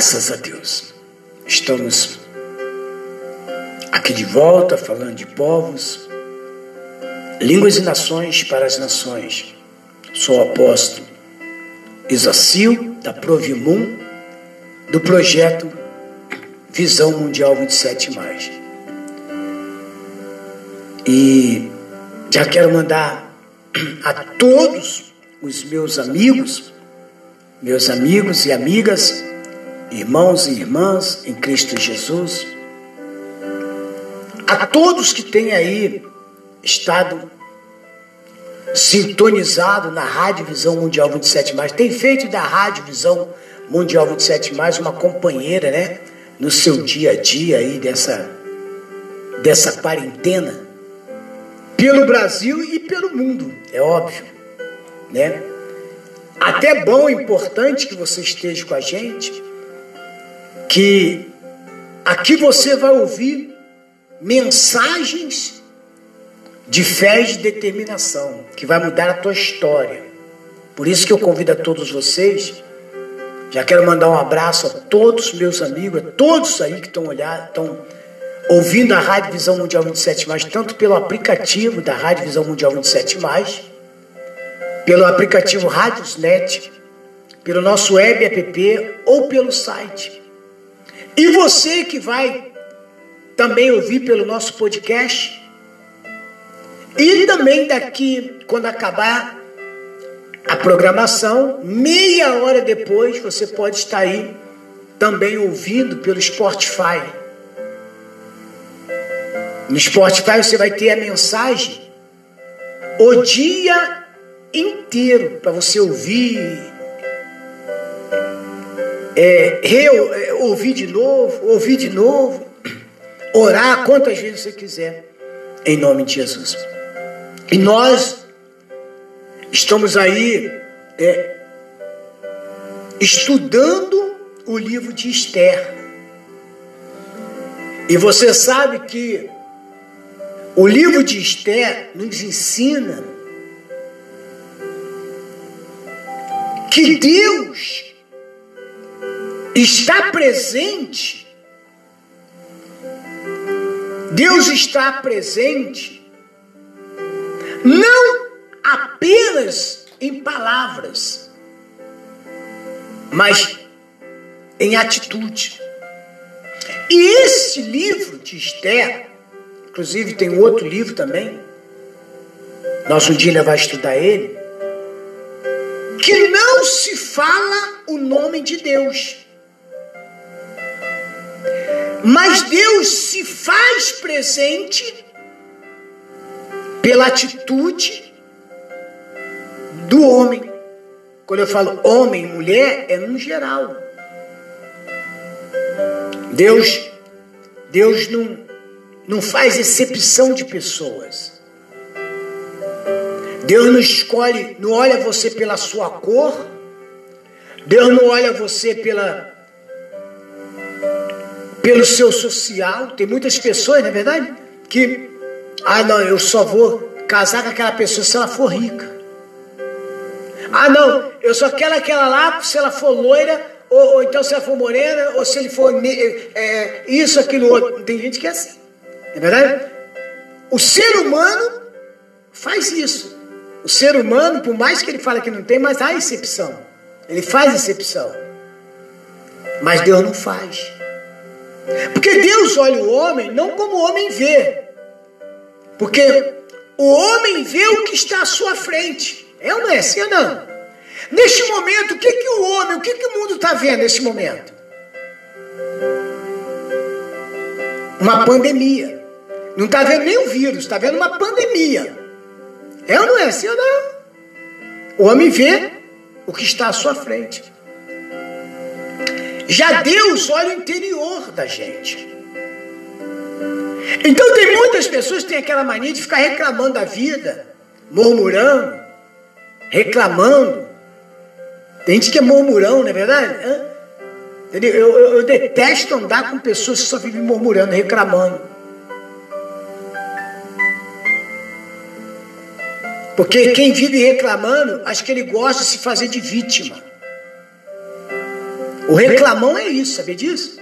Graças a Deus. Estamos aqui de volta falando de povos, línguas e nações para as nações. Sou o apóstolo Isacil, da Provimum, do projeto Visão Mundial 27. E já quero mandar a todos os meus amigos, meus amigos e amigas, irmãos e irmãs em Cristo Jesus, a todos que têm aí estado sintonizado na Rádio Visão Mundial 27, tem feito da Rádio Visão Mundial 27 uma companheira, né? No seu dia a dia aí dessa, dessa quarentena, pelo Brasil e pelo mundo, é óbvio, né? Até bom, importante que você esteja com a gente, que aqui você vai ouvir mensagens de fé e de determinação, que vai mudar a tua história. Por isso que eu convido a todos vocês, já quero mandar um abraço a todos meus amigos, a todos aí que estão olhando, estão ouvindo a Rádio Visão Mundial 27, tanto pelo aplicativo da Rádio Visão Mundial 27, pelo aplicativo Radiosnet, pelo nosso web app ou pelo site. E você que vai também ouvir pelo nosso podcast. E também daqui, quando acabar a programação, meia hora depois você pode estar aí também ouvindo pelo Spotify. No Spotify você vai ter a mensagem o dia inteiro para você ouvir é, é, ouvir de novo, ouvir de novo, orar quantas vezes você quiser, em nome de Jesus. E nós estamos aí é, estudando o livro de Esther. E você sabe que o livro de Esther nos ensina que Deus está presente. Deus está presente não apenas em palavras, mas em atitude. E esse livro de Esther, inclusive tem outro livro também, nosso dia vai estudar ele, que não se fala o nome de Deus. Mas Deus se faz presente pela atitude do homem. Quando eu falo homem, mulher, é no geral. Deus, Deus não, não faz exceção de pessoas. Deus não escolhe, não olha você pela sua cor. Deus não olha você pela pelo seu social. Tem muitas pessoas, não é verdade? Que, ah, não, eu só vou casar com aquela pessoa se ela for rica. Ah, não, eu só quero aquela lá se ela for loira, ou, ou então se ela for morena, ou se ele for é, isso, aquilo, outro. Tem gente que é assim, não é verdade? O ser humano faz isso. O ser humano, por mais que ele fale que não tem, mas há exceção. Ele faz exceção. Mas Deus não faz. Porque Deus olha o homem não como o homem vê. Porque o homem vê o que está à sua frente. É ou não é assim ou não? Neste momento, o que, que o homem, o que, que o mundo está vendo nesse momento? Uma pandemia. Não está vendo nem o vírus, está vendo uma pandemia. É ou não é assim ou não? O homem vê o que está à sua frente. Já Deus olha o interior da gente. Então tem muitas pessoas que têm aquela mania de ficar reclamando da vida, murmurando, reclamando. Tem gente que é murmurão, não é verdade? Eu, eu, eu detesto andar com pessoas que só vivem murmurando, reclamando. Porque quem vive reclamando, acho que ele gosta de se fazer de vítima. O reclamão é isso, sabe disso?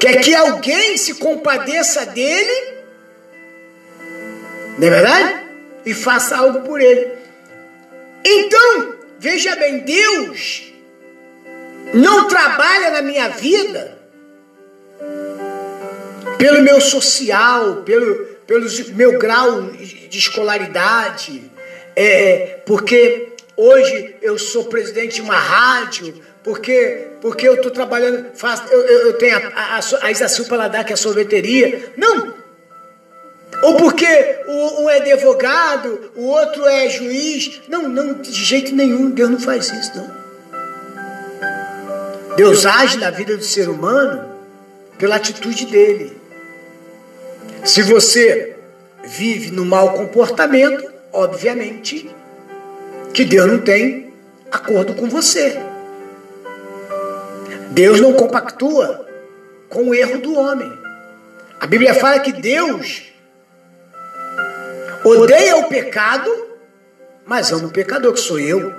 Quer que alguém se compadeça dele, não é verdade? E faça algo por ele. Então, veja bem, Deus não trabalha na minha vida pelo meu social, pelo, pelo meu grau de escolaridade, é, porque hoje eu sou presidente de uma rádio, porque, porque eu estou trabalhando, faço, eu, eu tenho a, a, a Isacil Paladar, que é a sorveteria. Não! Ou porque um é advogado, o outro é juiz. Não, não, de jeito nenhum, Deus não faz isso, não. Deus age na vida do ser humano pela atitude dele. Se você vive no mau comportamento, obviamente que Deus não tem acordo com você. Deus não compactua com o erro do homem. A Bíblia fala que Deus odeia o pecado, mas ama o pecador, que sou eu,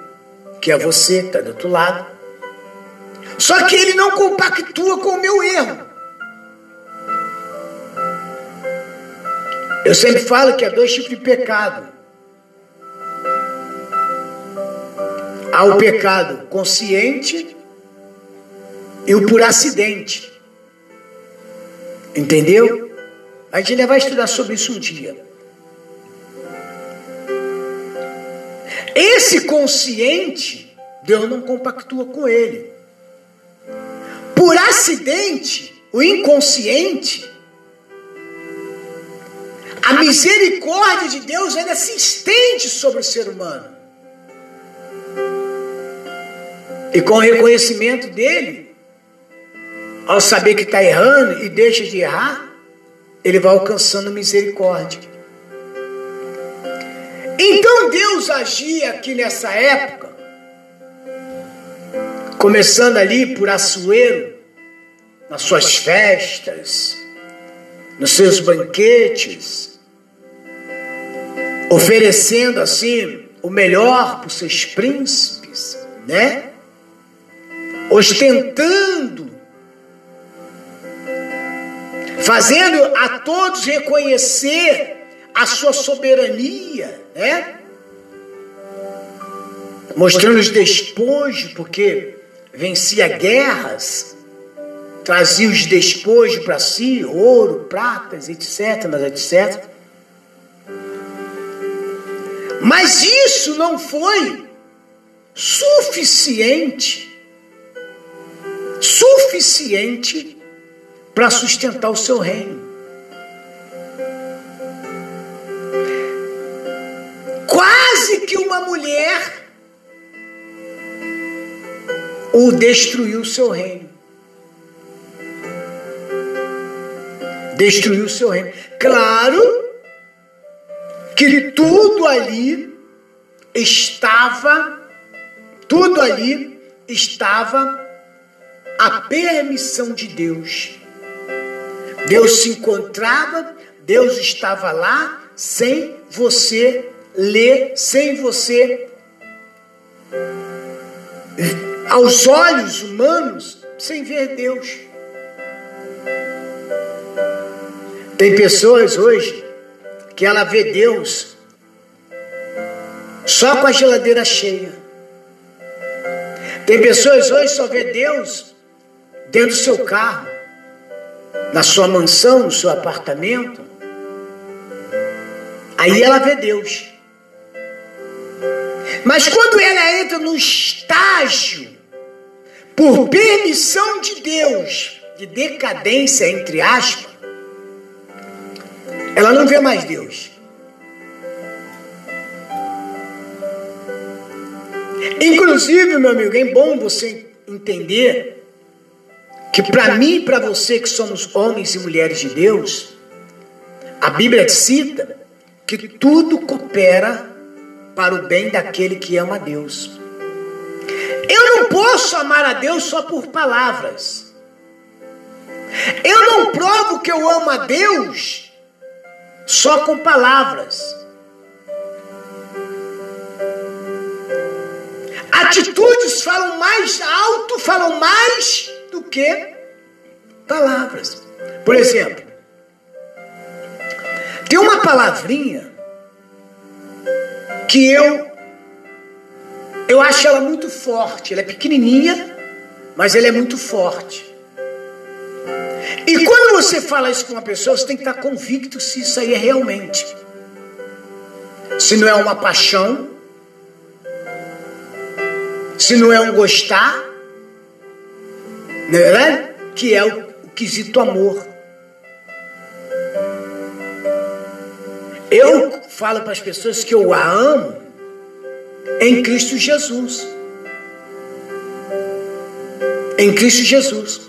que é você, está do outro lado. Só que ele não compactua com o meu erro. Eu sempre falo que há dois tipos de pecado. Há o pecado consciente e o por acidente. Entendeu? A gente ainda vai estudar sobre isso um dia. Esse consciente, Deus não compactua com ele. Por acidente, o inconsciente, a misericórdia de Deus ainda se estende sobre o ser humano. E com o reconhecimento dele, ao saber que está errando e deixa de errar, ele vai alcançando misericórdia. Então Deus agia aqui nessa época, começando ali por Assuero, nas suas festas, nos seus banquetes, oferecendo assim o melhor para os seus príncipes, né? Ostentando, fazendo a todos reconhecer a sua soberania, né? Mostrando os despojos, porque vencia guerras, trazia os despojos para si, ouro, pratas, etc, etc. Mas isso não foi suficiente suficiente para sustentar o seu reino. Quase que uma mulher o destruiu o seu reino. Destruiu o seu reino. Claro que tudo ali estava, tudo ali estava a permissão de Deus. Deus se encontrava, Deus estava lá, sem você ler, sem você, aos olhos humanos, sem ver Deus. Tem pessoas hoje que ela vê Deus só com a geladeira cheia. Tem pessoas hoje só vê Deus dentro do seu carro, na sua mansão, no seu apartamento. Aí ela vê Deus. Mas quando ela entra no estágio, por permissão de Deus, de decadência, entre aspas, ela não vê mais Deus. Inclusive, meu amigo, é bom você entender que para mim e para você que somos homens e mulheres de Deus, a Bíblia cita que tudo coopera para o bem daquele que ama a Deus. Eu não posso amar a Deus só por palavras. Eu não provo que eu amo a Deus só com palavras. Atitudes falam mais alto, falam mais do que palavras. Por exemplo, tem uma palavrinha que eu eu acho ela muito forte. Ela é pequenininha, mas ela é muito forte. E quando você fala isso com uma pessoa, você tem que estar convicto se isso aí é realmente. Se não é uma paixão, se não é um gostar, não é verdade? Que é o, o quesito amor. Eu falo para as pessoas que eu a amo em Cristo Jesus. Em Cristo Jesus.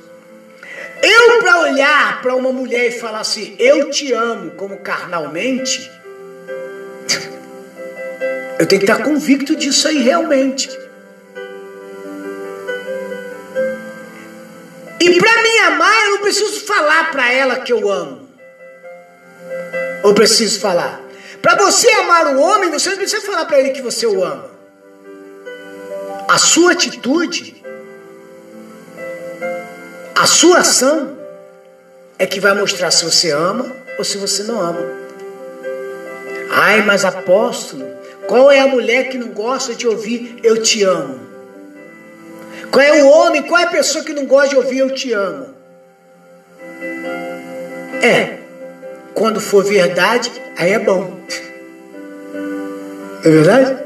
Eu, para olhar para uma mulher e falar assim, eu te amo como carnalmente, eu tenho que estar convicto disso aí realmente. Preciso falar para ela que eu amo. Ou preciso falar? Para você amar o homem, você não precisa falar para ele que você o ama. A sua atitude a sua ação é que vai mostrar se você ama ou se você não ama. Ai, mas apóstolo, qual é a mulher que não gosta de ouvir eu te amo? Qual é o homem, qual é a pessoa que não gosta de ouvir eu te amo? É, quando for verdade, aí é bom. É verdade?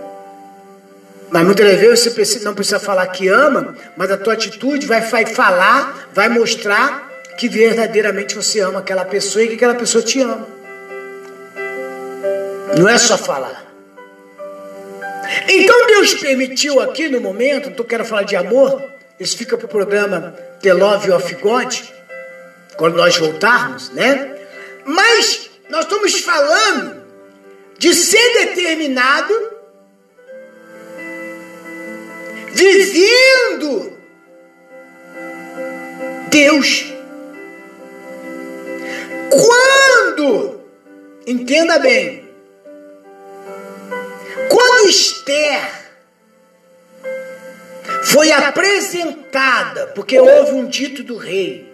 Mas muitas vezes você precisa, não precisa falar que ama, mas a tua atitude vai, vai falar, vai mostrar que verdadeiramente você ama aquela pessoa e que aquela pessoa te ama. Não é só falar. Então Deus permitiu aqui no momento, não quero falar de amor, isso fica para o programa The Love of God, quando nós voltarmos, né? Mas nós estamos falando de ser determinado vivendo Deus. Quando, entenda bem, quando Esther foi apresentada, porque houve um dito do rei,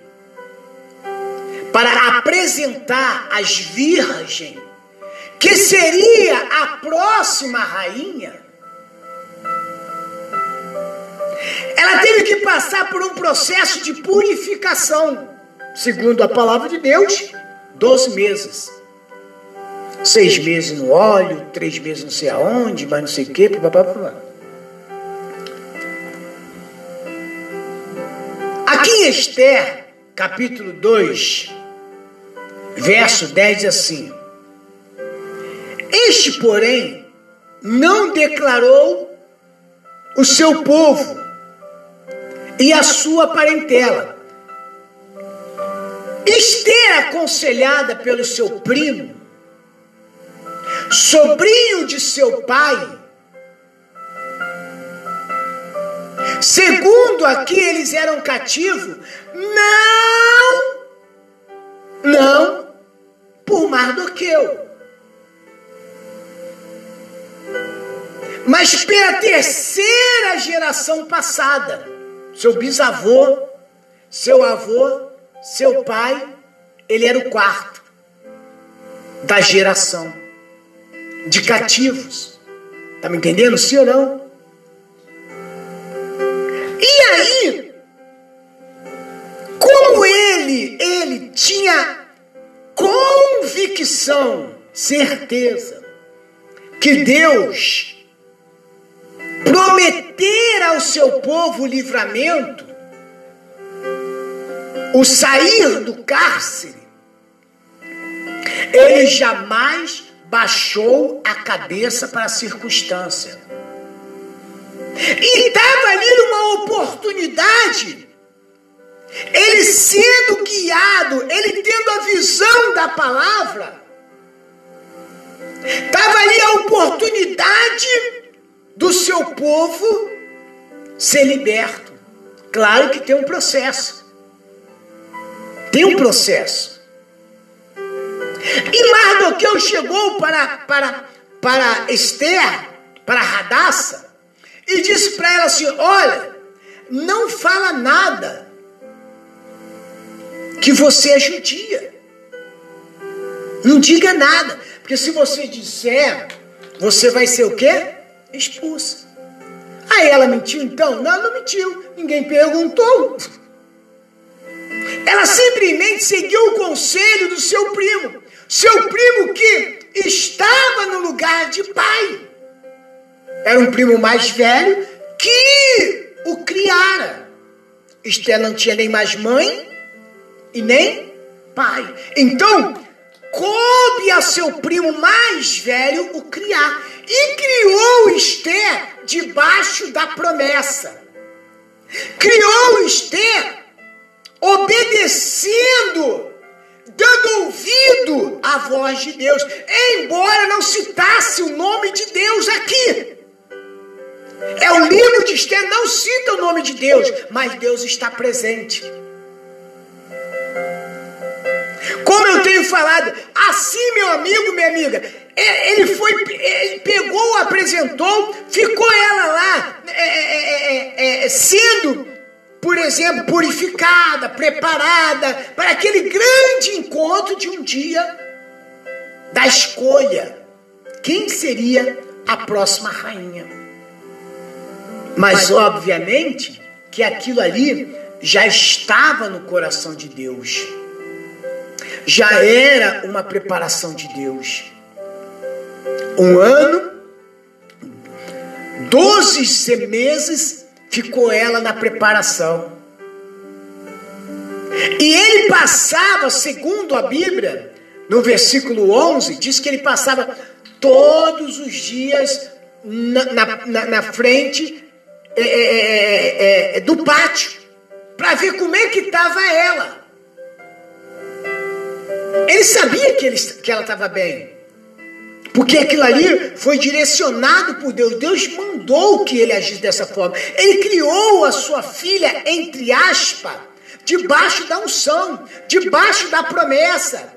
para apresentar as virgens, que seria a próxima rainha, Ela teve que passar por um processo de purificação, segundo a palavra de Deus, 12 meses. Seis meses no óleo, três meses não sei aonde, mas não sei o que, papapá. Aqui em Esther, capítulo 2, verso 10 diz assim: Este, porém, não declarou o seu povo e a sua parentela. Esther, aconselhada pelo seu primo, sobrinho de seu pai, segundo aqui eles eram cativos, não, não por Mardoqueu, mas pela terceira geração passada seu bisavô, seu avô, seu pai, ele era o quarto da geração de cativos. Tá me entendendo? Sim ou não? Tinha convicção, certeza que Deus prometer ao seu povo livramento, o sair do cárcere, ele jamais baixou a cabeça para a circunstância. E estava ali numa oportunidade, ele sendo guiado, ele tendo a visão da palavra, estava ali a oportunidade do seu povo ser liberto. Claro que tem um processo. Tem um processo. E Mardoqueu chegou para, para, para Esther, para Radassa, e disse para ela assim: Olha, não fala nada que você é judia. Não diga nada, porque se você disser, você vai ser o quê? Expulsa. Aí ela mentiu então? Não, não mentiu. Ninguém perguntou. Ela simplesmente seguiu o conselho do seu primo. Seu primo que estava no lugar de pai. Era um primo mais velho que o criara. Esther não tinha nem mais mãe e nem pai. Então, coube a seu primo mais velho o criar. E criou Esther debaixo da promessa. Criou Esther obedecendo, dando ouvido à voz de Deus, embora não citasse o nome de Deus aqui. É o livro de Esther, não cita o nome de Deus, mas Deus está presente. Eu tenho falado, assim, meu amigo, minha amiga, é, ele foi, ele pegou, apresentou, ficou ela lá, é é, é, é, sendo, por exemplo, purificada, preparada para aquele grande encontro de um dia da escolha. Quem seria a próxima rainha? Mas, obviamente, que aquilo ali já estava no coração de Deus já era uma preparação de Deus. Um ano, doze meses ficou ela na preparação. E ele passava, segundo a Bíblia, no versículo 11, diz que ele passava todos os dias na, na, na, frente é, é, é, do pátio, para ver como é que estava ela. Ele sabia que, ele, que ela estava bem. Porque aquilo ali foi direcionado por Deus. Deus mandou que ele agisse dessa forma. Ele criou a sua filha, entre aspas, debaixo da unção, debaixo da promessa,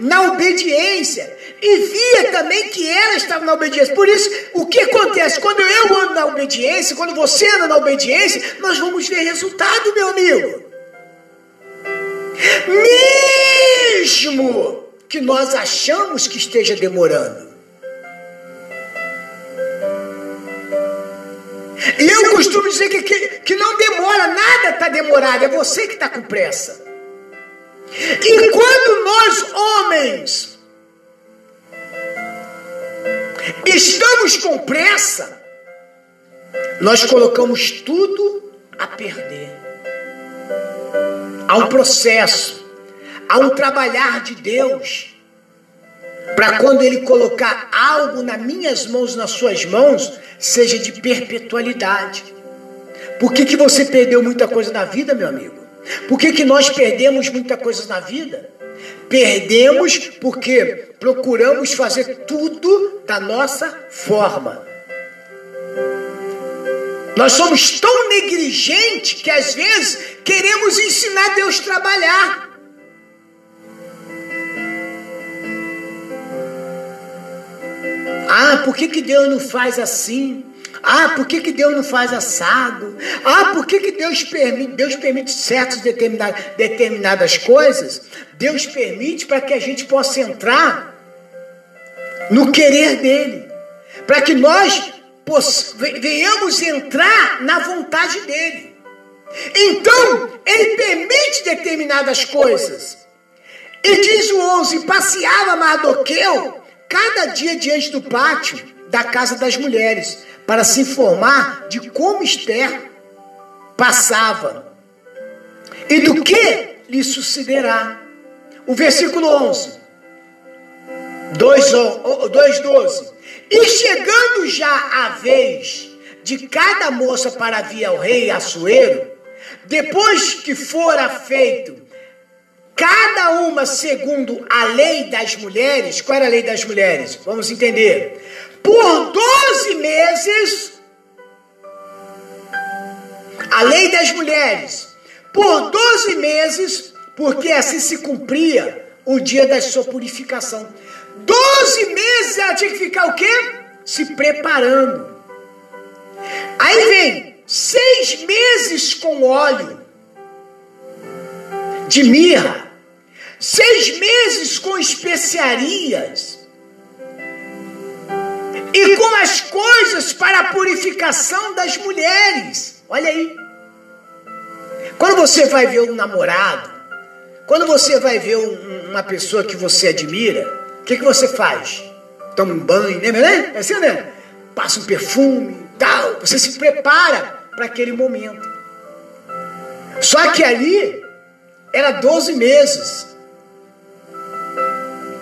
na obediência. E via também que ela estava na obediência. Por isso, o que acontece? Quando eu ando na obediência, quando você anda na obediência, nós vamos ver resultado, meu amigo. Mesmo que nós achamos que esteja demorando. E eu costumo dizer que, que, que não demora, nada está demorado, é você que está com pressa. E quando nós, homens, estamos com pressa, nós colocamos tudo a perder. Há um processo, há um trabalhar de Deus. Para quando Ele colocar algo nas minhas mãos, nas suas mãos, seja de perpetualidade. Por que, que você perdeu muita coisa na vida, meu amigo? Por que, que nós perdemos muita coisa na vida? Perdemos porque procuramos fazer tudo da nossa forma. Nós somos tão negligentes que às vezes queremos ensinar Deus a trabalhar. Ah, por que, que Deus não faz assim? Ah, por que, que Deus não faz assado? Ah, por que, que Deus permite? Deus permite certas determinadas, determinadas coisas. Deus permite para que a gente possa entrar no querer dele. Para que nós venhamos entrar na vontade dele. Então, ele permite determinadas coisas. E diz o 11: passeava Mardoqueu cada dia diante do pátio da casa das mulheres para se informar de como Esther passava e do que lhe sucederá. O versículo 11, 2,12. E chegando já a vez de cada moça para vir ao rei Assuero, depois que fora feito cada uma segundo a lei das mulheres, qual era a lei das mulheres? Vamos entender. Por 12 meses, a lei das mulheres, por 12 meses, porque assim se cumpria o dia da sua purificação. 12 meses ela tinha que ficar o quê? Se preparando. Aí vem seis meses com óleo de mirra, seis meses com especiarias e com as coisas para a purificação das mulheres. Olha aí. Quando você vai ver um namorado, quando você vai ver um, uma pessoa que você admira, o que, que você faz? Toma um banho, né? É assim, né? Passa um perfume, tal. Você se prepara para aquele momento. Só que ali era 12 meses.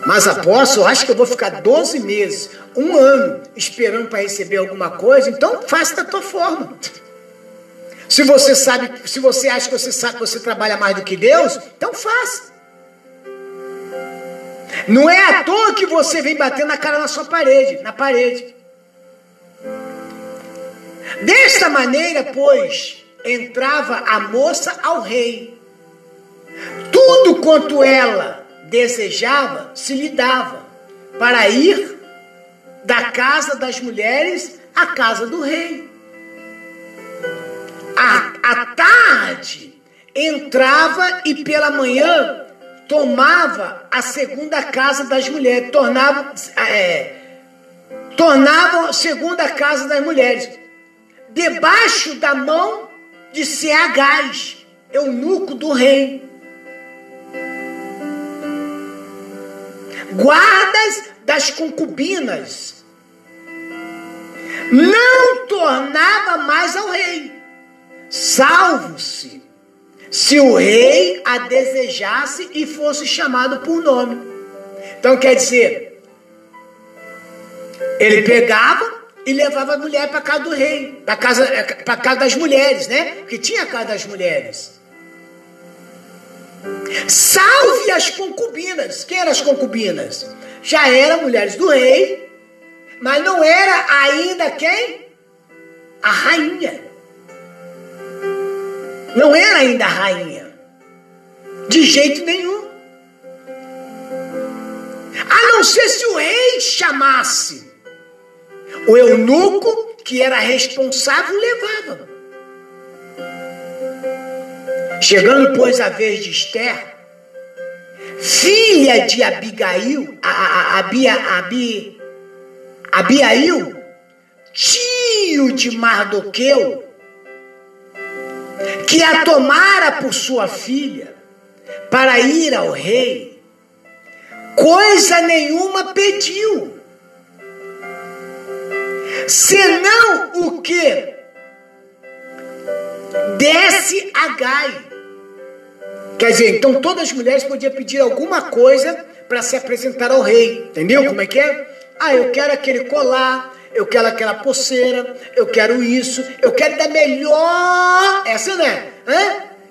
Mas apóstolo, acho que eu vou ficar 12 meses, um ano, esperando para receber alguma coisa, então faça da tua forma. Se você sabe, se você acha que você sabe que você trabalha mais do que Deus, então faça. Não é à toa que você vem batendo a cara na sua parede, na parede. Desta maneira, pois, entrava a moça ao rei. Tudo quanto ela desejava se lhe dava, para ir da casa das mulheres à casa do rei. À, à tarde entrava e pela manhã tomava a segunda casa das mulheres, tornava, é, tornava a segunda casa das mulheres debaixo da mão de Seagás, eunuco do rei. Guardas das concubinas. Não tornava mais ao rei, salvo-se se o rei a desejasse e fosse chamado por nome. Então quer dizer, ele pegava e levava a mulher para casa do rei, para casa, para casa das mulheres, né? Porque tinha a casa das mulheres. Salve as concubinas. Quem eram as concubinas? Já eram mulheres do rei, mas não era ainda quem? A rainha. Não era ainda rainha. De jeito nenhum. A não ser se o rei chamasse o eunuco, que era responsável, levava. Chegando, pois, a vez de Esther, filha de Abigail, a, Abi, Abiail, tio de Mardoqueu, que a tomara por sua filha para ir ao rei, coisa nenhuma pediu senão o que? Desce a Gai. Quer dizer, então todas as mulheres podiam pedir alguma coisa para se apresentar ao rei. Entendeu como é que é? Ah, eu quero aquele colar, eu quero aquela pulseira, eu quero isso, eu quero da melhor. Essa né?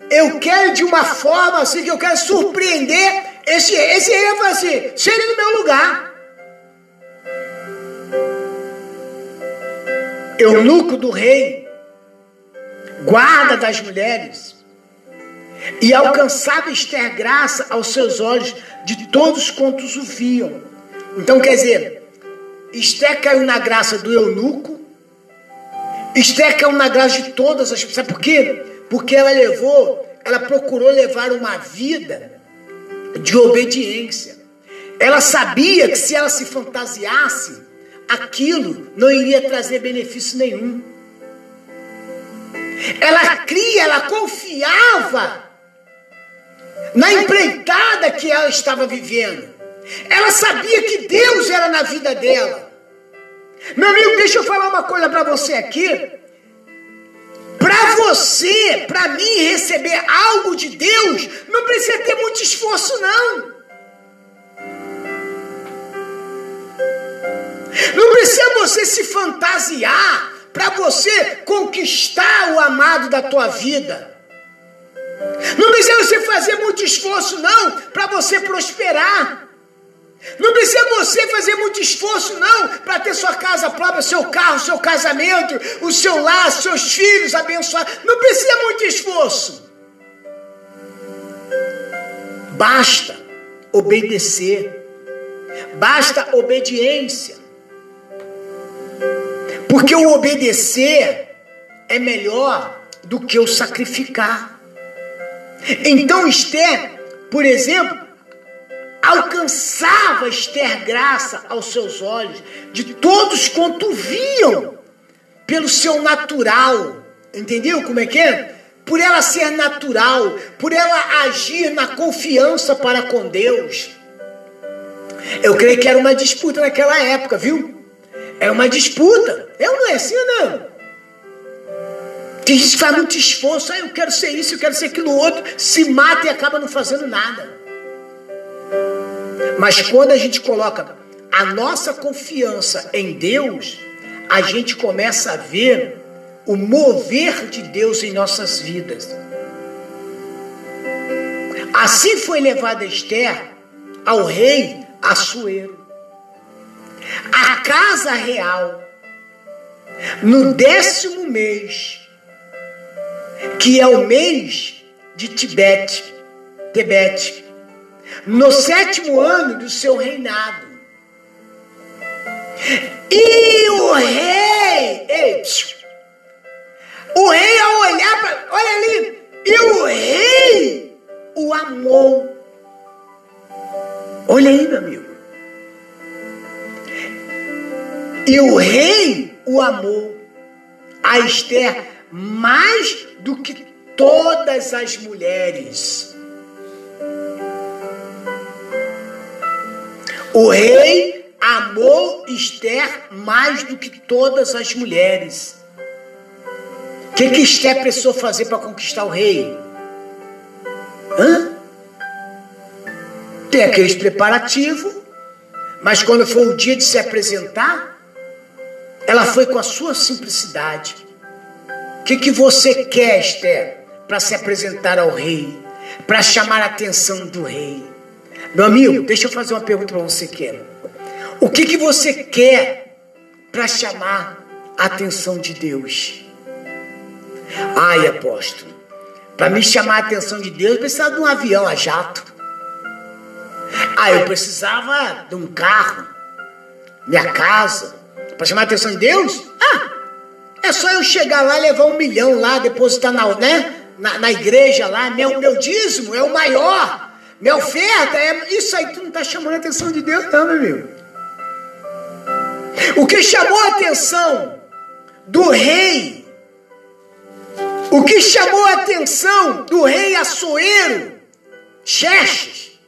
Eu quero de uma forma assim que eu quero surpreender esse, esse rei. Falo assim: chegue no meu lugar. eunuco do rei, guarda das mulheres, e alcançava Esther graça aos seus olhos de todos quantos o viam. Então, quer dizer, Esther caiu na graça do eunuco, Esther caiu na graça de todas as pessoas. Sabe por quê? Porque ela levou, ela procurou levar uma vida de obediência. Ela sabia que se ela se fantasiasse, aquilo não iria trazer benefício nenhum. Ela cria, ela confiava na empreitada que ela estava vivendo. Ela sabia que Deus era na vida dela. Meu amigo, deixa eu falar uma coisa para você aqui. Para você, para mim receber algo de Deus, não precisa ter muito esforço, não. Não precisa você se fantasiar para você conquistar o amado da tua vida. Não precisa você fazer muito esforço, não, para você prosperar. Não precisa você fazer muito esforço, não, para ter sua casa própria, seu carro, seu casamento, o seu lar, seus filhos abençoados. Não precisa muito esforço. Basta obedecer. Basta obediência. Porque o obedecer é melhor do que o sacrificar. Então Esther, por exemplo, alcançava Esther graça aos seus olhos, de todos quanto viam, pelo seu natural. Entendeu como é que é? Por ela ser natural, por ela agir na confiança para com Deus. Eu creio que era uma disputa naquela época, viu? Era uma disputa. Eu não é assim, não. Tem gente que faz muito esforço, ah, eu quero ser isso, eu quero ser aquilo outro, se mata e acaba não fazendo nada. Mas quando a gente coloca a nossa confiança em Deus, a gente começa a ver o mover de Deus em nossas vidas. Assim foi levada Esther ao rei Assuero. A casa real, no décimo mês, que é o mês de Tibete, Tebete, no sétimo ano do seu reinado. E o rei, ei, o rei ao olhar para, olha ali, e o rei o amou. Olha aí, meu amigo. E o rei o amou. A Esther mais do que todas as mulheres. O rei amou Esther mais do que todas as mulheres. O que, que Esther precisou fazer para conquistar o rei? Hã? Tem aqueles preparativos, mas quando foi o dia de se apresentar, ela foi com a sua simplicidade. O que, que você quer, Esther, para se apresentar ao rei, para chamar a atenção do rei? Meu amigo, deixa eu fazer uma pergunta para você, quer. O que, que você quer para chamar a atenção de Deus? Ai, apóstolo, para me chamar a atenção de Deus, eu precisava de um avião a jato. Ah, eu precisava de um carro, minha casa, para chamar a atenção de Deus? Ah, é só eu chegar lá, levar um milhão lá, depositar na, né, na, na igreja lá, meu, meu dízimo é o maior. Minha oferta é. Isso aí tu não está chamando a atenção de Deus, não, meu amigo. O que chamou a atenção do rei, o que chamou a atenção do rei Açoeiro, Xerxes,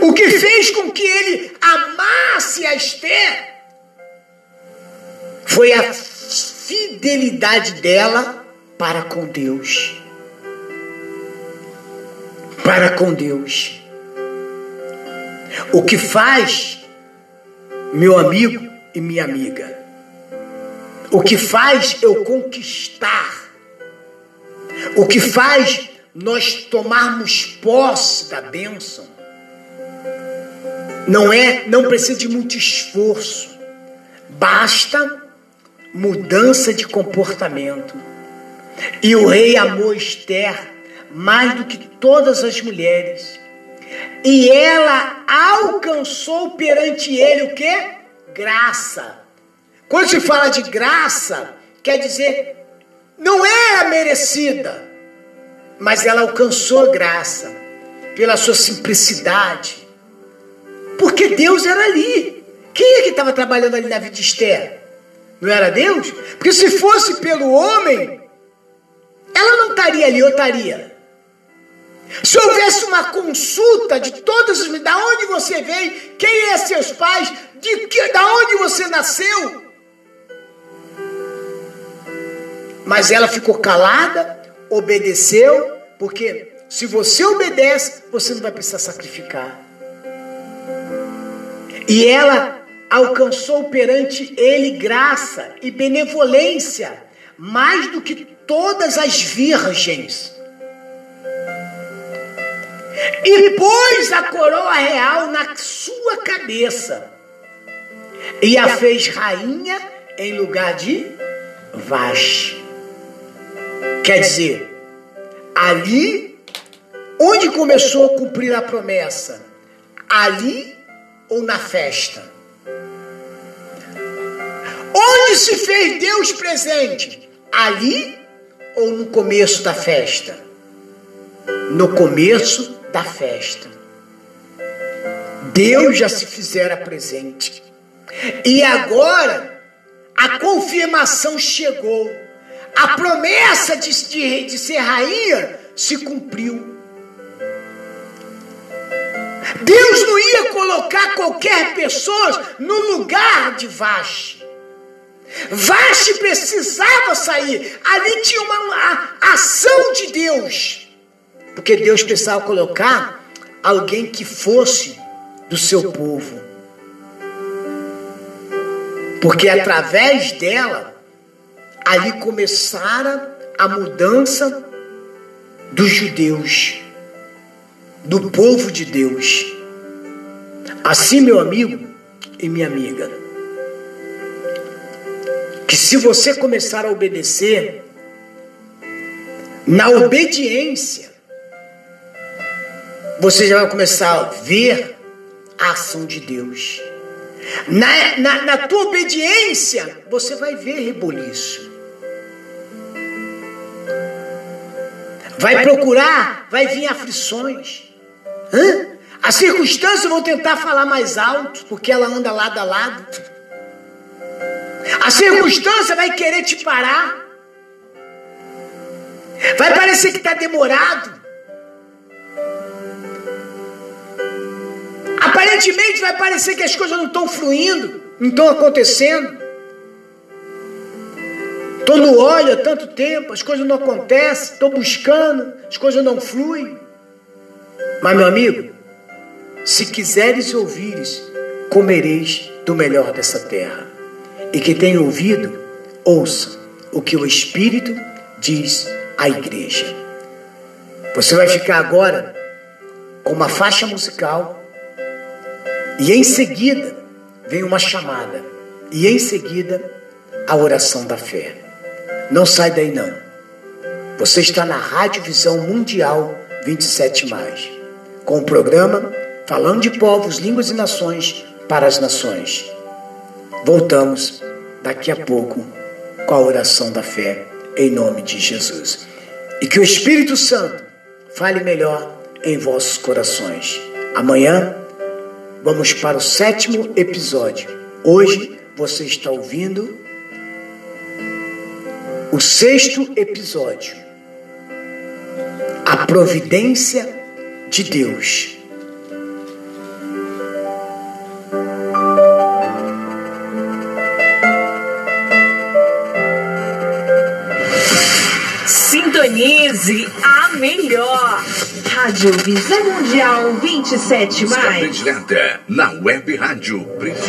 o que fez com que ele amasse a Esther, foi a fidelidade dela para com Deus para com Deus. O que faz, meu amigo e minha amiga, o que faz eu conquistar, o que faz nós tomarmos posse da bênção, não é, não precisa de muito esforço, basta mudança de comportamento. E o rei amou Esther mais do que todas as mulheres. E ela alcançou perante ele o que? Graça. Quando se fala de graça, quer dizer, não era merecida, mas ela alcançou graça pela sua simplicidade. Porque Deus era ali. Quem é que estava trabalhando ali na vida de Esther? Não era Deus? Porque se fosse pelo homem, ela não estaria ali, ou estaria. Se houvesse uma consulta de todos os. Da onde você veio, quem é seus pais, de que, da onde você nasceu. Mas ela ficou calada, obedeceu, porque se você obedece, você não vai precisar sacrificar. E ela alcançou perante ele graça e benevolência, mais do que todas as virgens. E pôs a coroa real na sua cabeça, e a fez rainha em lugar de Vaste. Quer dizer, ali, onde começou a cumprir a promessa? Ali ou na festa? Onde se fez Deus presente? Ali ou no começo da festa? No começo da festa. Deus já se fizera presente. E agora a confirmação chegou. A promessa de, de, de ser rainha se cumpriu. Deus não ia colocar qualquer pessoa no lugar de Vaste. Vaste precisava sair. Ali tinha uma ação de Deus. Porque Deus precisava colocar alguém que fosse do seu povo. Porque através dela, ali começara a mudança dos judeus, do povo de Deus. Assim, meu amigo e minha amiga, que se você começar a obedecer, na obediência, você já vai começar a ver a ação de Deus. Na, na, na tua obediência, você vai ver reboliço. Vai procurar, vai vir aflições. Hã? As circunstâncias vão tentar falar mais alto, porque ela anda lado a lado. A circunstância vai querer te parar. Vai parecer que está demorado. Aparentemente vai parecer que as coisas não estão fluindo, não estão acontecendo. Estou no óleo há tanto tempo, as coisas não acontecem, estou buscando, as coisas não fluem. Mas, meu amigo, se quiseres ouvires, comereis do melhor dessa terra. E que tem ouvido, ouça o que o Espírito diz à igreja. Você vai ficar agora com uma faixa musical e em seguida vem uma chamada e em seguida a oração da fé. Não sai daí não. Você está na Rádio Visão Mundial 27 mais, com o programa falando de povos, línguas e nações para as nações. Voltamos daqui a pouco com a oração da fé em nome de Jesus. E que o Espírito Santo fale melhor em vossos corações. Amanhã vamos para o sétimo episódio. Hoje você está ouvindo o sexto episódio, a providência de Deus. Sintonize a melhor. Rádio Visão Mundial 27 mais. predileta na web rádio preferida.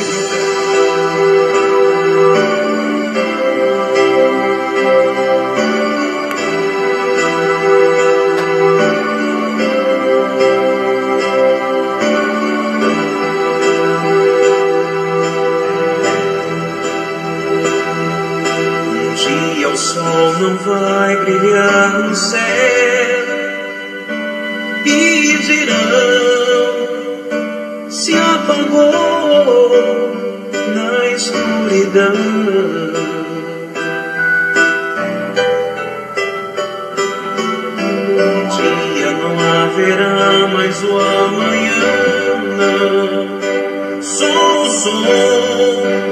Um dia o sol não vai brilhar no céu dirão se apagou na escuridão. Dia não haverá mais o amanhã, não. Só o som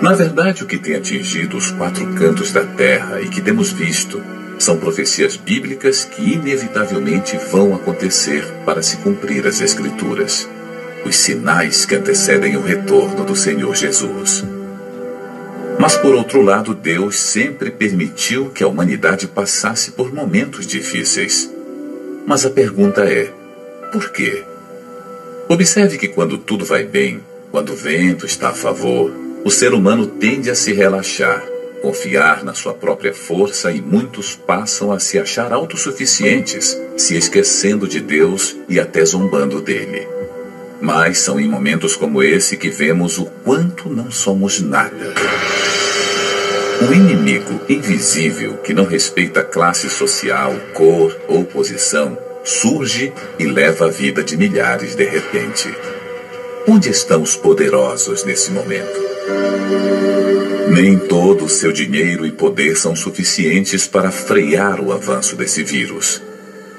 Na verdade, o que tem atingido os quatro cantos da terra e que temos visto são profecias bíblicas que inevitavelmente vão acontecer para se cumprir as Escrituras, os sinais que antecedem o retorno do Senhor Jesus. Mas, por outro lado, Deus sempre permitiu que a humanidade passasse por momentos difíceis. Mas a pergunta é: por quê? Observe que quando tudo vai bem, quando o vento está a favor, o ser humano tende a se relaxar, confiar na sua própria força e muitos passam a se achar autossuficientes, se esquecendo de Deus e até zombando dele. Mas são em momentos como esse que vemos o quanto não somos nada. O inimigo invisível que não respeita classe social, cor ou posição surge e leva a vida de milhares de repente. Onde estão os poderosos nesse momento? Nem todo o seu dinheiro e poder são suficientes para frear o avanço desse vírus.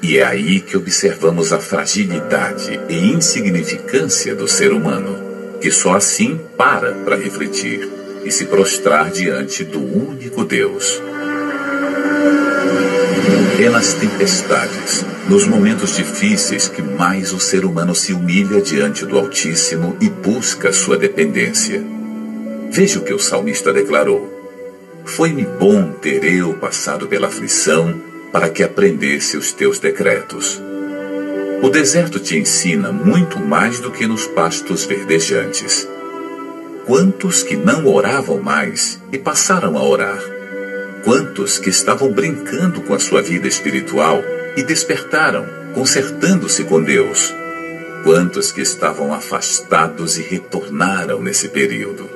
E é aí que observamos a fragilidade e insignificância do ser humano, que só assim para para refletir e se prostrar diante do único Deus. É nas tempestades, Nos momentos difíceis que mais o ser humano se humilha diante do Altíssimo e busca sua dependência. Veja o que o salmista declarou: Foi-me bom ter eu passado pela aflição para que aprendesse os teus decretos. O deserto te ensina muito mais do que nos pastos verdejantes. Quantos que não oravam mais e passaram a orar? Quantos que estavam brincando com a sua vida espiritual e despertaram, consertando-se com Deus? Quantos que estavam afastados e retornaram nesse período?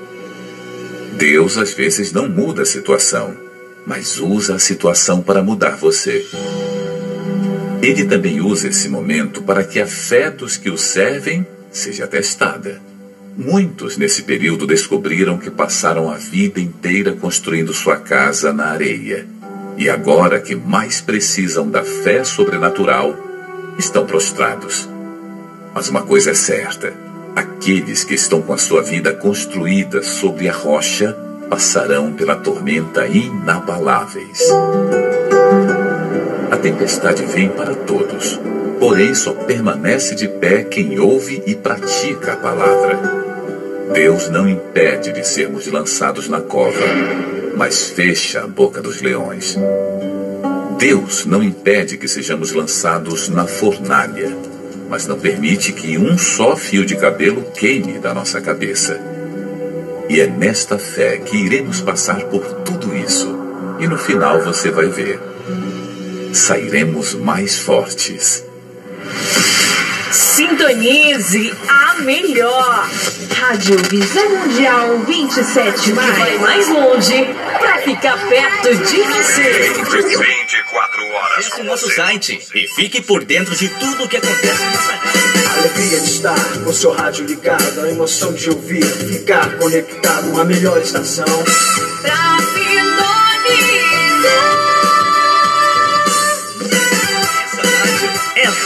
Deus às vezes não muda a situação, mas usa a situação para mudar você. Ele também usa esse momento para que a fé dos que o servem seja testada. Muitos nesse período descobriram que passaram a vida inteira construindo sua casa na areia. E agora que mais precisam da fé sobrenatural, estão prostrados. Mas uma coisa é certa: aqueles que estão com a sua vida construída sobre a rocha passarão pela tormenta inabaláveis. A tempestade vem para todos, porém só permanece de pé quem ouve e pratica a palavra. Deus não impede de sermos lançados na cova, mas fecha a boca dos leões. Deus não impede que sejamos lançados na fornalha, mas não permite que um só fio de cabelo queime da nossa cabeça. E é nesta fé que iremos passar por tudo isso, e no final você vai ver. Sairemos mais fortes. Sintonize a melhor. Rádio Visão Mundial 27 mais. Vai mais longe pra ficar perto de você. 24 horas. Acesse o nosso site e fique por dentro de tudo o que acontece alegria de estar com seu rádio ligado, a emoção de ouvir, ficar conectado, a melhor estação. Pra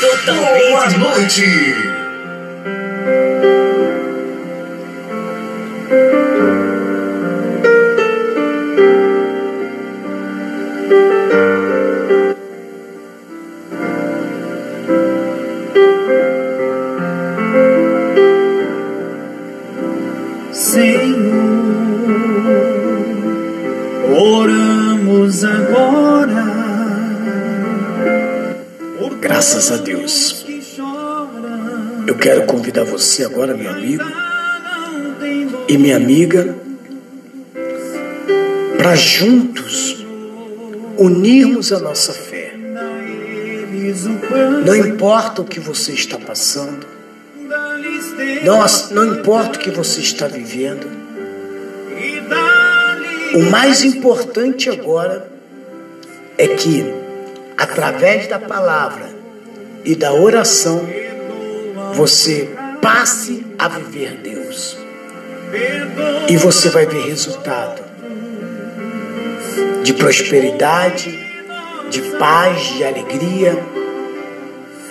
totalmente Boa noite! Graças a Deus. Eu quero convidar você agora, meu amigo e minha amiga, para juntos unirmos a nossa fé. Não importa o que você está passando, não, não importa o que você está vivendo, o mais importante agora é que, através da palavra e da oração, você passe a viver Deus. E você vai ver resultado de prosperidade, de paz, de alegria.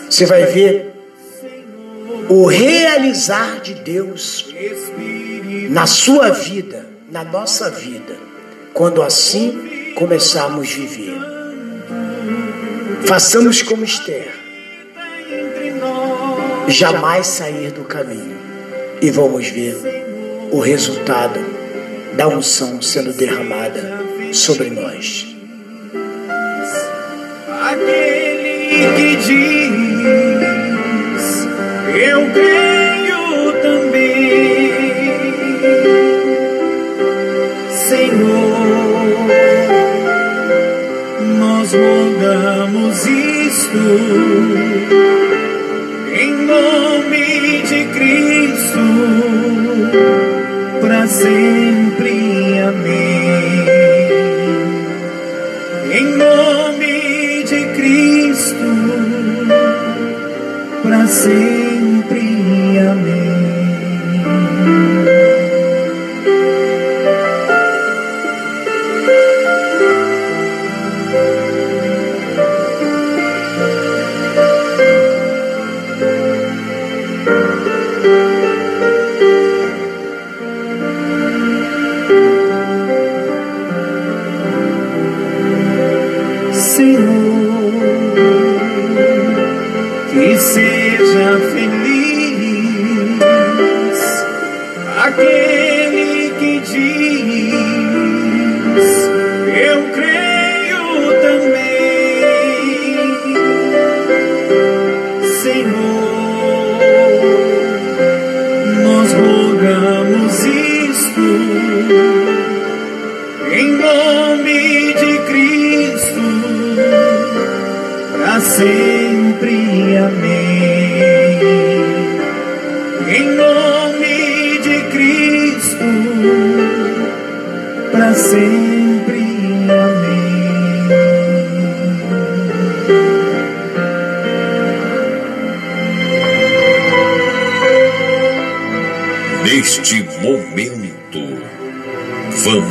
Você vai ver o realizar de Deus na sua vida, na nossa vida, quando assim começarmos a viver. Façamos como Esther, jamais sair do caminho, e vamos ver o resultado da unção sendo derramada sobre nós. Aquele que diz, eu creio também, Senhor, nós rogamos isto nome de Cristo, para sempre, aquele que diz: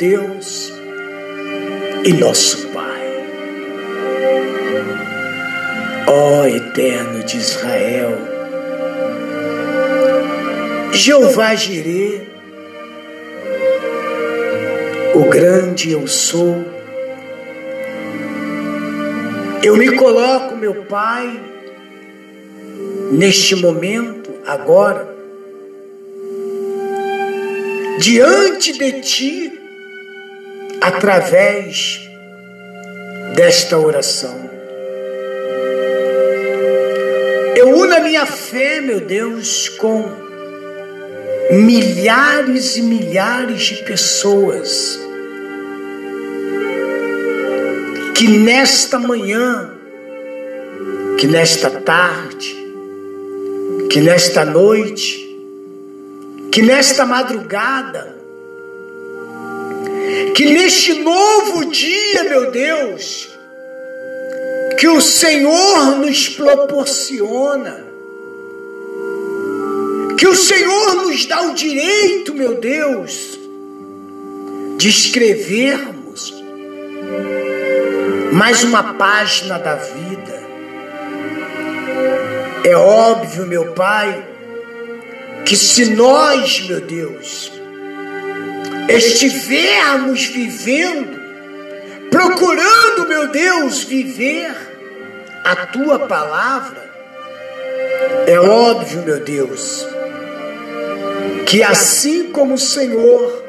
Deus e nosso Pai. Ó Eterno de Israel, Jeová Jirê, o grande eu sou, eu me coloco, meu Pai, neste momento, agora, diante de ti, através desta oração. Eu uno a minha fé, meu Deus, com milhares e milhares de pessoas que nesta manhã, que nesta tarde, que nesta noite, que nesta madrugada, que neste novo dia, meu Deus, que o Senhor nos proporciona, que o Senhor nos dá o direito, meu Deus, de escrevermos mais uma página da vida. É óbvio, meu Pai, que se nós, meu Deus, estivermos vivendo, procurando, meu Deus, viver a tua palavra, é óbvio, meu Deus, que assim como o Senhor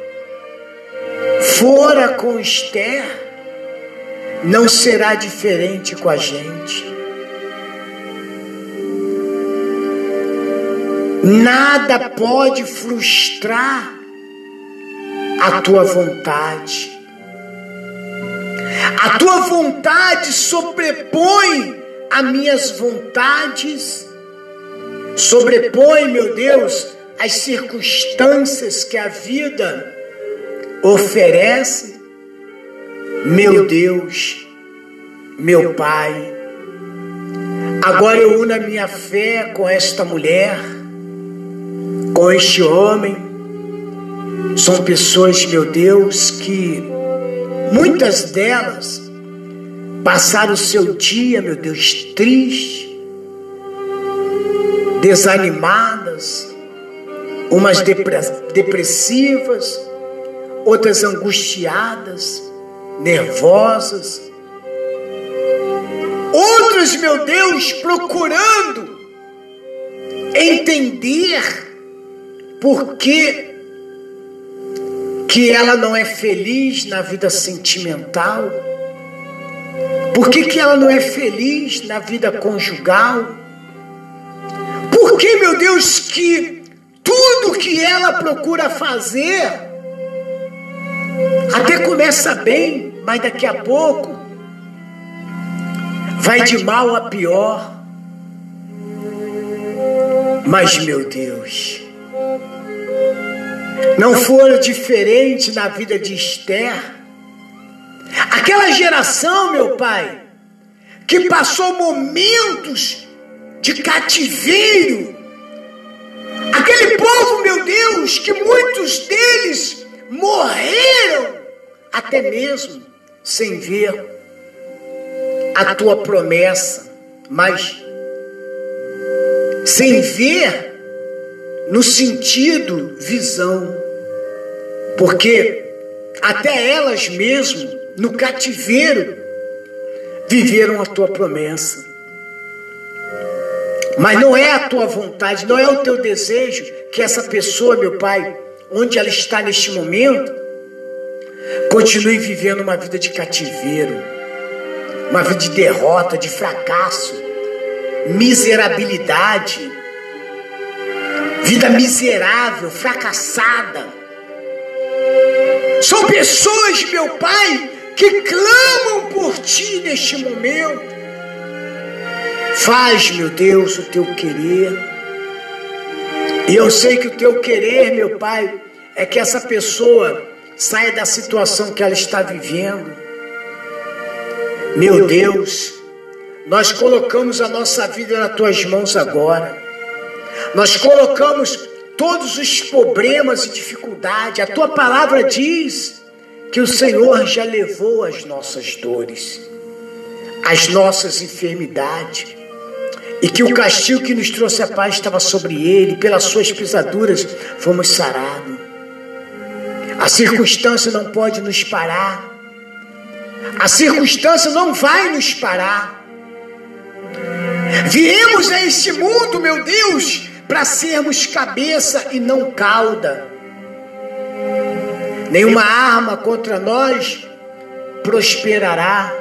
fora com Esther, não será diferente com a gente. Nada pode frustrar a tua vontade. A tua vontade sobrepõe as minhas vontades, sobrepõe, meu Deus, as circunstâncias que a vida oferece. Meu Deus, meu Pai, agora eu uno a minha fé com esta mulher com este homem. São pessoas, meu Deus, que muitas delas passaram o seu dia, meu Deus, triste, desanimadas, umas depressivas, outras angustiadas, nervosas, outras, meu Deus, procurando entender por que que ela não é feliz na vida sentimental? Por que, que ela não é feliz na vida conjugal? Por que, meu Deus, que tudo que ela procura fazer até começa bem, mas daqui a pouco vai de mal a pior? Mas, meu Deus, não fora diferente na vida de Esther. Aquela geração, meu pai, que passou momentos de cativeiro. Aquele povo, meu Deus, que muitos deles morreram, até mesmo sem ver a tua promessa, mas sem ver no sentido visão. Porque até elas mesmo, no cativeiro, viveram a tua promessa. Mas não é a tua vontade, não é o teu desejo que essa pessoa, meu Pai, onde ela está neste momento, continue vivendo uma vida de cativeiro, uma vida de derrota, de fracasso, miserabilidade, vida miserável, fracassada. São pessoas, meu Pai, que clamam por Ti neste momento. Faz, meu Deus, o Teu querer. E eu sei que o Teu querer, meu Pai, é que essa pessoa saia da situação que ela está vivendo. Meu Deus, nós colocamos a nossa vida nas Tuas mãos agora. Nós colocamos todos os problemas e dificuldades. A tua palavra diz que o Senhor já levou as nossas dores, as nossas enfermidades, e que o castigo que nos trouxe a paz estava sobre ele, pelas suas pisaduras fomos sarados. A circunstância não pode nos parar. A circunstância não vai nos parar. Viemos a este mundo, meu Deus, para sermos cabeça e não cauda. Nenhuma arma contra nós prosperará.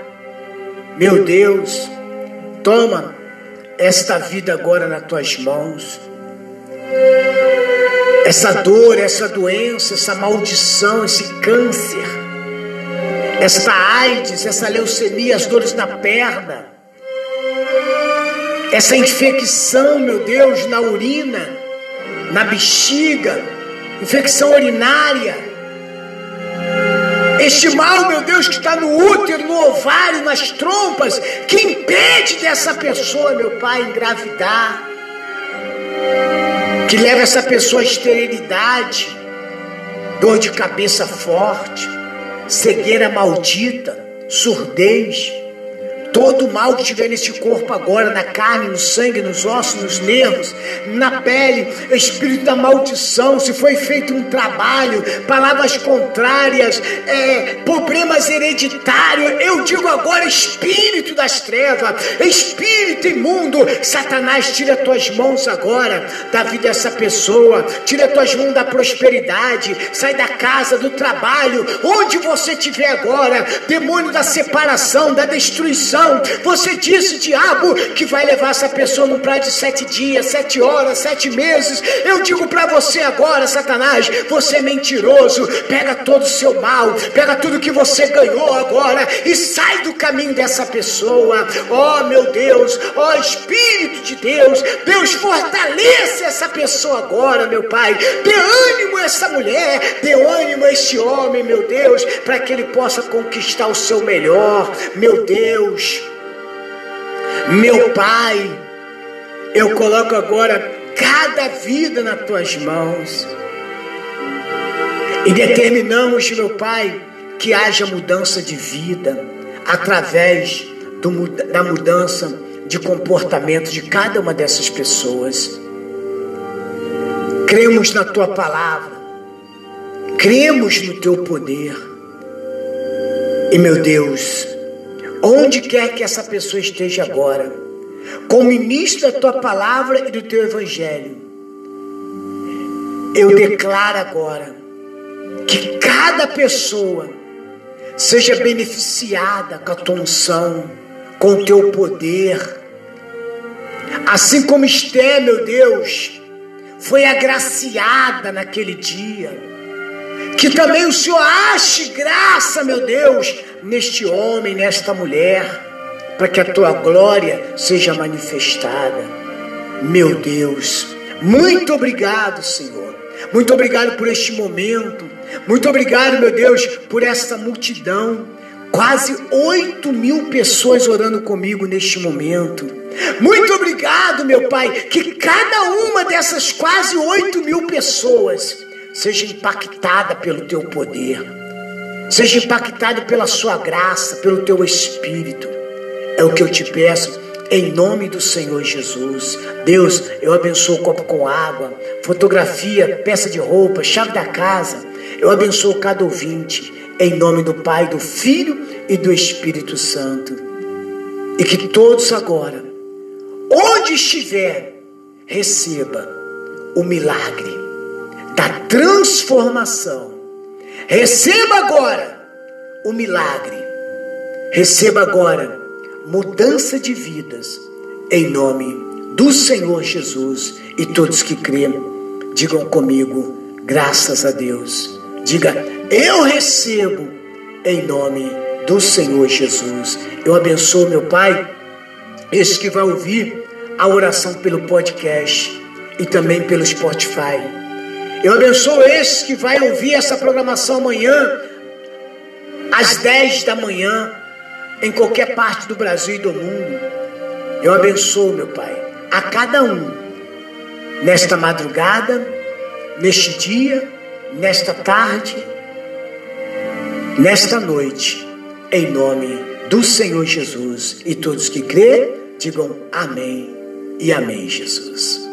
Meu Deus, toma esta vida agora nas tuas mãos. Essa dor, essa doença, essa maldição, esse câncer, essa AIDS, essa leucemia, as dores na perna essa infecção, meu Deus, na urina, na bexiga, infecção urinária, este mal, meu Deus, que está no útero, no ovário, nas trompas, que impede dessa pessoa, meu Pai, engravidar, que leva essa pessoa à esterilidade, dor de cabeça forte, cegueira maldita, surdez Todo o mal que tiver neste corpo agora, na carne, no sangue, nos ossos, nos nervos, na pele, espírito da maldição, se foi feito um trabalho, palavras contrárias, é, problemas hereditários, eu digo agora, espírito das trevas, espírito imundo, Satanás, tira tuas mãos agora da vida dessa pessoa, tira tuas mãos da prosperidade, sai da casa, do trabalho, onde você estiver agora, demônio da separação, da destruição você disse, diabo, que vai levar essa pessoa num prazo de sete dias, sete horas, sete meses. Eu digo para você agora, Satanás, você é mentiroso. Pega todo o seu mal, pega tudo que você ganhou agora e sai do caminho dessa pessoa. Oh, meu Deus, oh, Espírito de Deus, Deus fortalece essa pessoa agora, meu Pai. Dê ânimo a essa mulher, dê ânimo a esse homem, meu Deus, para que ele possa conquistar o seu melhor, meu Deus. Meu Pai, eu coloco agora cada vida nas tuas mãos. E determinamos, meu Pai, que haja mudança de vida através do, da mudança de comportamento de cada uma dessas pessoas. Cremos na tua palavra, cremos no teu poder. E meu Deus, onde quer que essa pessoa esteja agora, como ministro da tua palavra e do teu evangelho, eu declaro agora que cada pessoa seja beneficiada com a tua unção, com o teu poder. Assim como Esté, meu Deus, foi agraciada naquele dia. Que também o Senhor ache graça, meu Deus, neste homem, nesta mulher, para que a tua glória seja manifestada. Meu Deus, muito obrigado, Senhor. Muito obrigado por este momento. Muito obrigado, meu Deus, por esta multidão. Quase 8 mil pessoas orando comigo neste momento. Muito obrigado, meu Pai, que cada uma dessas quase 8 mil pessoas seja impactada pelo teu poder, seja impactada pela sua graça, pelo teu espírito. É o que eu te peço em nome do Senhor Jesus. Deus, eu abençoo o copo com água, fotografia, peça de roupa, chave da casa. Eu abençoo cada ouvinte, em nome do Pai, do Filho e do Espírito Santo. E que todos agora, onde estiver, receba o milagre da transformação. Receba agora o milagre. Receba agora mudança de vidas, em nome do Senhor Jesus. E todos que creem, digam comigo, graças a Deus. Diga, eu recebo em nome do Senhor Jesus. Eu abençoo, meu Pai, esse que vai ouvir a oração pelo podcast e também pelo Spotify. Eu abençoo esse que vai ouvir essa programação amanhã, às 10 da manhã, em qualquer parte do Brasil e do mundo. Eu abençoo, meu Pai, a cada um, nesta madrugada, neste dia, nesta tarde, nesta noite, em nome do Senhor Jesus. E todos que crê, digam amém e amém, Jesus.